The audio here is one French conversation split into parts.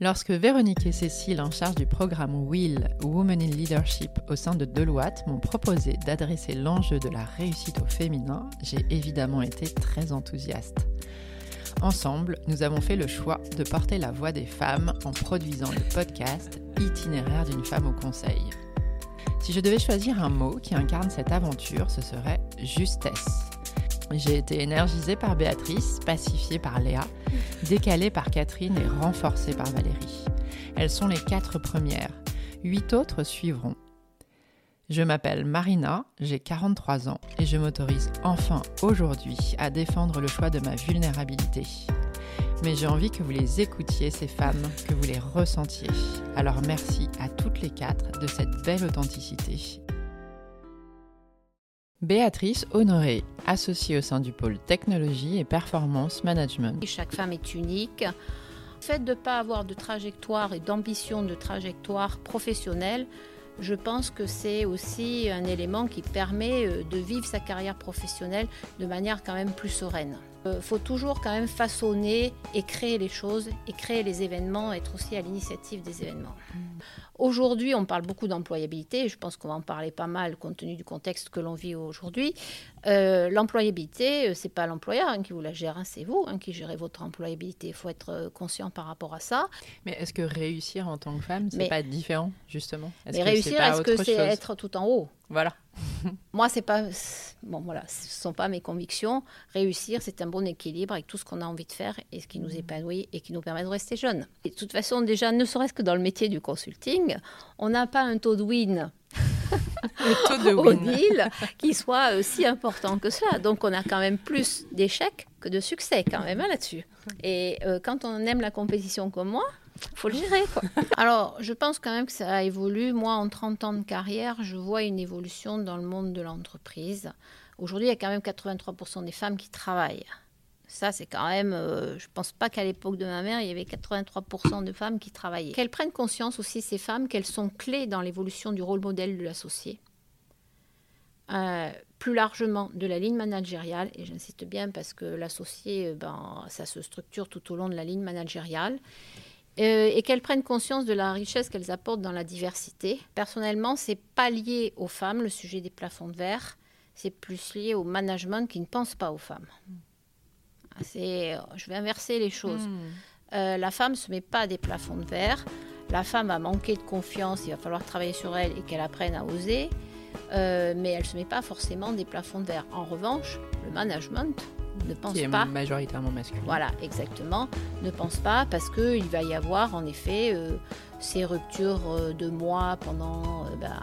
Lorsque Véronique et Cécile, en charge du programme Will Women in Leadership au sein de Deloitte, m'ont proposé d'adresser l'enjeu de la réussite au féminin, j'ai évidemment été très enthousiaste. Ensemble, nous avons fait le choix de porter la voix des femmes en produisant le podcast Itinéraire d'une femme au conseil. Si je devais choisir un mot qui incarne cette aventure, ce serait justesse. J'ai été énergisée par Béatrice, pacifiée par Léa, décalée par Catherine et renforcée par Valérie. Elles sont les quatre premières. Huit autres suivront. Je m'appelle Marina, j'ai 43 ans et je m'autorise enfin aujourd'hui à défendre le choix de ma vulnérabilité. Mais j'ai envie que vous les écoutiez, ces femmes, que vous les ressentiez. Alors merci à toutes les quatre de cette belle authenticité Béatrice Honoré, associée au sein du pôle technologie et performance management. Chaque femme est unique. Le fait de ne pas avoir de trajectoire et d'ambition de trajectoire professionnelle, je pense que c'est aussi un élément qui permet euh, de vivre sa carrière professionnelle de manière quand même plus sereine. Il euh, faut toujours quand même façonner et créer les choses et créer les événements, être aussi à l'initiative des événements. Aujourd'hui, on parle beaucoup d'employabilité, je pense qu'on va en parler pas mal compte tenu du contexte que l'on vit aujourd'hui. Euh, l'employabilité, euh, c'est pas l'employeur hein, qui vous la gère, hein, c'est vous hein, qui gérez votre employabilité. Il faut être euh, conscient par rapport à ça. Mais est-ce que réussir en tant que femme, c'est pas différent justement? Est Mais réussir, est-ce que c'est être tout en haut? Voilà. Moi, c'est pas bon, voilà, ce sont pas mes convictions. Réussir, c'est un bon équilibre avec tout ce qu'on a envie de faire et ce qui nous mmh. épanouit et qui nous permet de rester jeunes. Et de toute façon, déjà, ne serait-ce que dans le métier du consulting, on n'a pas un taux de win le taux de au deal qui soit euh, si important que cela. Donc on a quand même plus d'échecs que de succès quand même hein, là-dessus. Et euh, quand on aime la compétition comme moi, faut le gérer. Alors, je pense quand même que ça a évolué. Moi, en 30 ans de carrière, je vois une évolution dans le monde de l'entreprise. Aujourd'hui, il y a quand même 83% des femmes qui travaillent. Ça, c'est quand même. Euh, je ne pense pas qu'à l'époque de ma mère, il y avait 83% de femmes qui travaillaient. Qu'elles prennent conscience aussi, ces femmes, qu'elles sont clés dans l'évolution du rôle modèle de l'associé. Euh, plus largement de la ligne managériale, et j'insiste bien parce que l'associé, euh, ben, ça se structure tout au long de la ligne managériale, et qu'elles prennent conscience de la richesse qu'elles apportent dans la diversité. Personnellement, c'est pas lié aux femmes, le sujet des plafonds de verre, c'est plus lié au management qui ne pense pas aux femmes. C'est, je vais inverser les choses. Hmm. Euh, la femme ne se met pas des plafonds de verre. La femme a manqué de confiance, il va falloir travailler sur elle et qu'elle apprenne à oser. Euh, mais elle ne se met pas forcément des plafonds de verre. En revanche, le management ne pense Qui est pas. majoritairement masculin. Voilà, exactement. Ne pense pas parce qu'il va y avoir en effet euh, ces ruptures de mois pendant bah,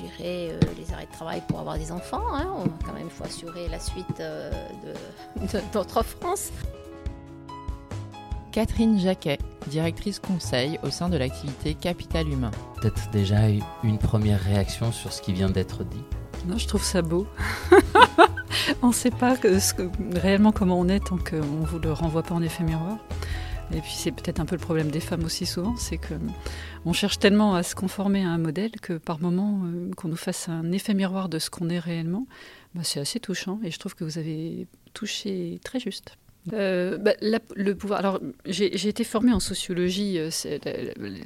gérer euh, les arrêts de travail pour avoir des enfants. Hein. On, quand même, il faut assurer la suite euh, de, notre France. Catherine Jacquet, directrice conseil au sein de l'activité Capital Humain. Peut-être déjà une première réaction sur ce qui vient d'être dit? Non, je trouve ça beau. on ne sait pas réellement comment on est tant qu'on ne vous le renvoie pas en effet miroir. Et puis c'est peut-être un peu le problème des femmes aussi souvent, c'est que on cherche tellement à se conformer à un modèle que par moment euh, qu'on nous fasse un effet miroir de ce qu'on est réellement, bah, c'est assez touchant et je trouve que vous avez touché très juste. Euh, bah, le pouvoir. Alors, j'ai été formée en sociologie, euh,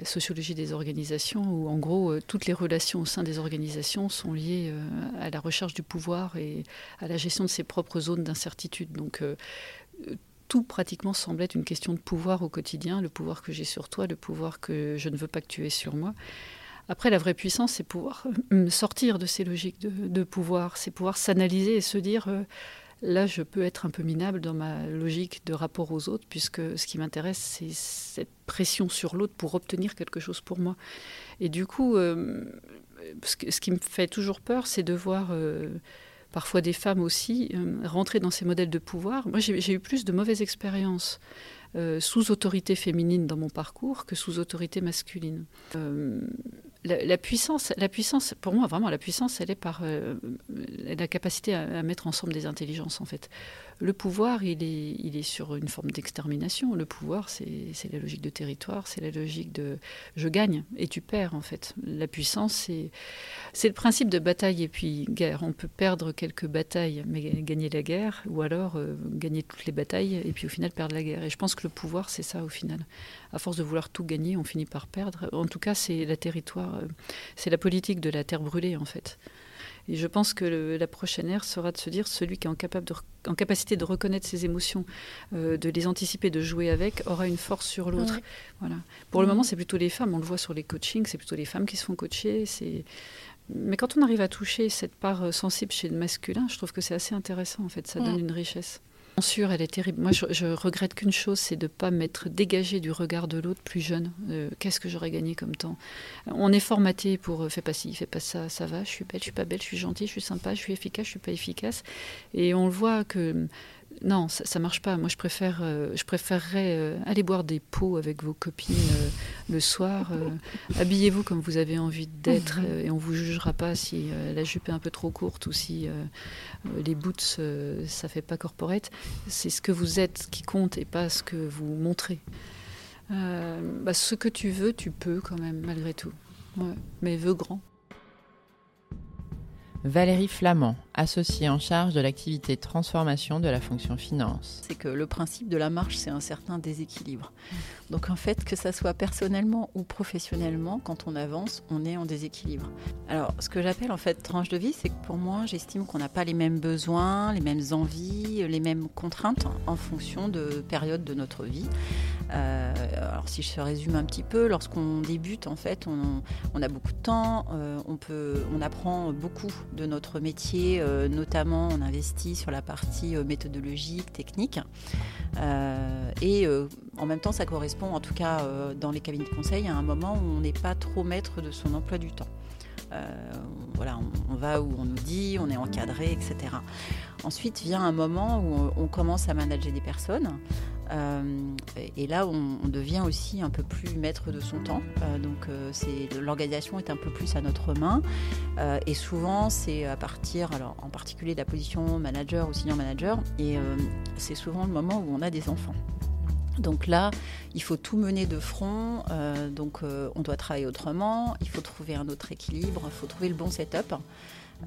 sociologie des organisations, où en gros toutes les relations au sein des organisations sont liées à la recherche du pouvoir et à la gestion de ses propres zones d'incertitude. Donc, tout pratiquement semble être une question de pouvoir au quotidien, le pouvoir que j'ai sur toi, le pouvoir que je ne veux pas que tu aies sur moi. Après, la vraie puissance, c'est pouvoir euh, sortir de ces logiques de, pouvoir, c'est pouvoir s'analyser et se dire, euh, là, je peux être un peu minable dans ma logique de rapport aux autres, puisque ce qui m'intéresse, c'est cette pression sur l'autre pour obtenir quelque chose pour moi. Et du coup, euh, ce, qui me fait toujours peur, c'est de voir parfois des femmes aussi, euh, rentrer dans ces modèles de pouvoir. Moi, j'ai eu plus de mauvaises expériences euh, sous autorité féminine dans mon parcours que sous autorité masculine. Euh, la, puissance, la puissance, pour moi, vraiment, la puissance, elle est par la capacité à, mettre ensemble des intelligences, en fait. le pouvoir, il est, il est sur une forme d'extermination. Le pouvoir, c'est la logique de territoire, c'est la logique de je gagne et tu perds, en fait. La puissance, c'est le principe de bataille et puis guerre. On peut perdre quelques batailles, mais gagner la guerre, ou alors euh, gagner toutes les batailles et puis au final perdre la guerre. Et je pense que le pouvoir, c'est ça au final. À force de vouloir tout gagner, on finit par perdre. En tout cas, c'est la territoire, euh, c'est la politique de la terre brûlée, en fait. Et je pense que la prochaine ère sera de se dire celui qui est en, capable de, en capacité de reconnaître ses émotions, euh, de les anticiper, de jouer avec, aura une force sur l'autre. Voilà. Pour le moment, c'est plutôt les femmes. On le voit sur les coachings, c'est plutôt les femmes qui se font coacher. C'est mais quand on arrive à toucher cette part euh, sensible chez le masculin, je trouve que c'est assez intéressant en fait. Ça donne une richesse sûr, elle est terrible. Moi, je, regrette qu'une chose, c'est de ne pas m'être dégagé du regard de l'autre plus jeune. Euh, qu'est-ce que j'aurais gagné comme temps? On est formaté pour euh, fais pas ci, fais pas ça, ça va, je suis belle, je suis pas belle, je suis gentille, je suis sympa, je suis efficace, je suis pas efficace. Et on le voit que non, ça, ça marche pas. Moi, je préfère, euh, je préférerais euh, aller boire des pots avec vos copines euh, le soir. Habillez-vous comme vous avez envie d'être et on vous jugera pas si la jupe est un peu trop courte ou si les boots ça fait pas corporate. C'est ce que vous êtes qui compte et pas ce que vous montrez. Bah, ce que tu veux, tu peux quand même malgré tout. Mais veux grand. Valérie Flamand, associée en charge de l'activité transformation de la fonction finance. C'est que le principe de la marche, c'est un certain déséquilibre. Donc en fait, que ça soit personnellement ou professionnellement, quand on avance, on est en déséquilibre. Alors ce que j'appelle en fait tranche de vie, c'est que pour moi, j'estime qu'on n'a pas les mêmes besoins, les mêmes envies, les mêmes contraintes en fonction de périodes de notre vie. Euh, alors si je résume un petit peu, lorsqu'on débute, en fait, on, a beaucoup de temps, euh, on, peut, on apprend beaucoup de notre métier, euh, notamment on investit sur la partie méthodologique, technique. et en même temps, ça correspond, en tout cas dans les cabinets de conseil, à un moment où on n'est pas trop maître de son emploi du temps. voilà, on, va où on nous dit, on est encadré, etc. Ensuite vient un moment où on commence à manager des personnes. Euh, et là, on, devient aussi un peu plus maître de son temps. Euh, donc, euh, l'organisation est un peu plus à notre main. et souvent, c'est à partir, alors en particulier de la position manager ou senior manager, et c'est souvent le moment où on a des enfants. Donc là, il faut tout mener de front. donc, on doit travailler autrement. Il faut trouver un autre équilibre. Il faut trouver le bon setup.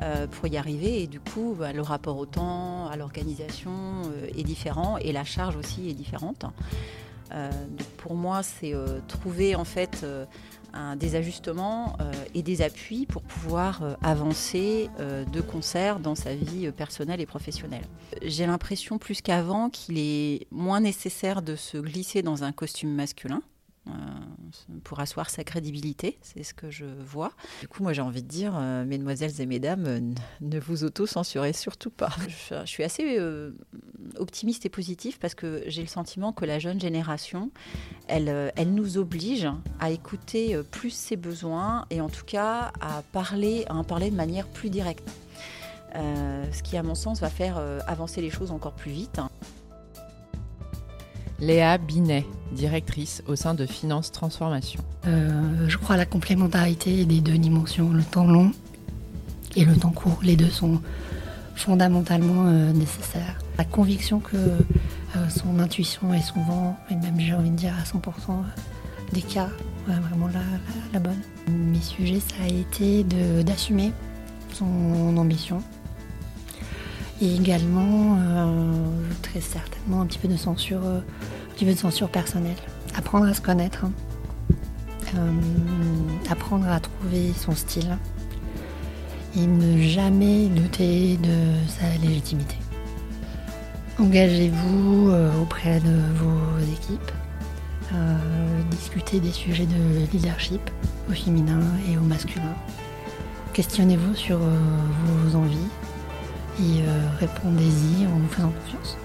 Euh, pour y arriver. Et du coup, bah, le rapport au temps, à l'organisation euh, est différent et la charge aussi est différente. Euh, pour moi, c'est trouver en fait des ajustements et des appuis pour pouvoir avancer de concert dans sa vie personnelle et professionnelle. J'ai l'impression plus qu'avant qu'il est moins nécessaire de se glisser dans un costume masculin pour asseoir sa crédibilité, c'est ce que je vois. Du coup, moi j'ai envie de dire, euh, mesdemoiselles et mesdames, euh, ne vous auto-censurez surtout pas. Je, suis assez optimiste et positive parce que j'ai le sentiment que la jeune génération, elle, elle nous oblige à écouter plus ses besoins et en tout cas à parler, à en parler de manière plus directe. ce qui, à mon sens, va faire avancer les choses encore plus vite. Léa Binet, directrice au sein de Finance Transformation. Euh, je crois à la complémentarité des deux dimensions, le temps long et le temps court. Les deux sont fondamentalement euh, nécessaires. La conviction que euh, son intuition est souvent, et même j'ai envie de dire à 100% des cas, vraiment la, bonne. Mes sujets, ça a été d'assumer son ambition, et également très certainement un petit peu de censure de censure personnelle. Apprendre à se connaître, hein. euh, apprendre à trouver son style et ne jamais douter de sa légitimité. Engagez-vous euh, auprès de vos équipes, euh, discutez des sujets de leadership au féminin et au masculin. Questionnez-vous sur vos envies et répondez-y en vous faisant confiance.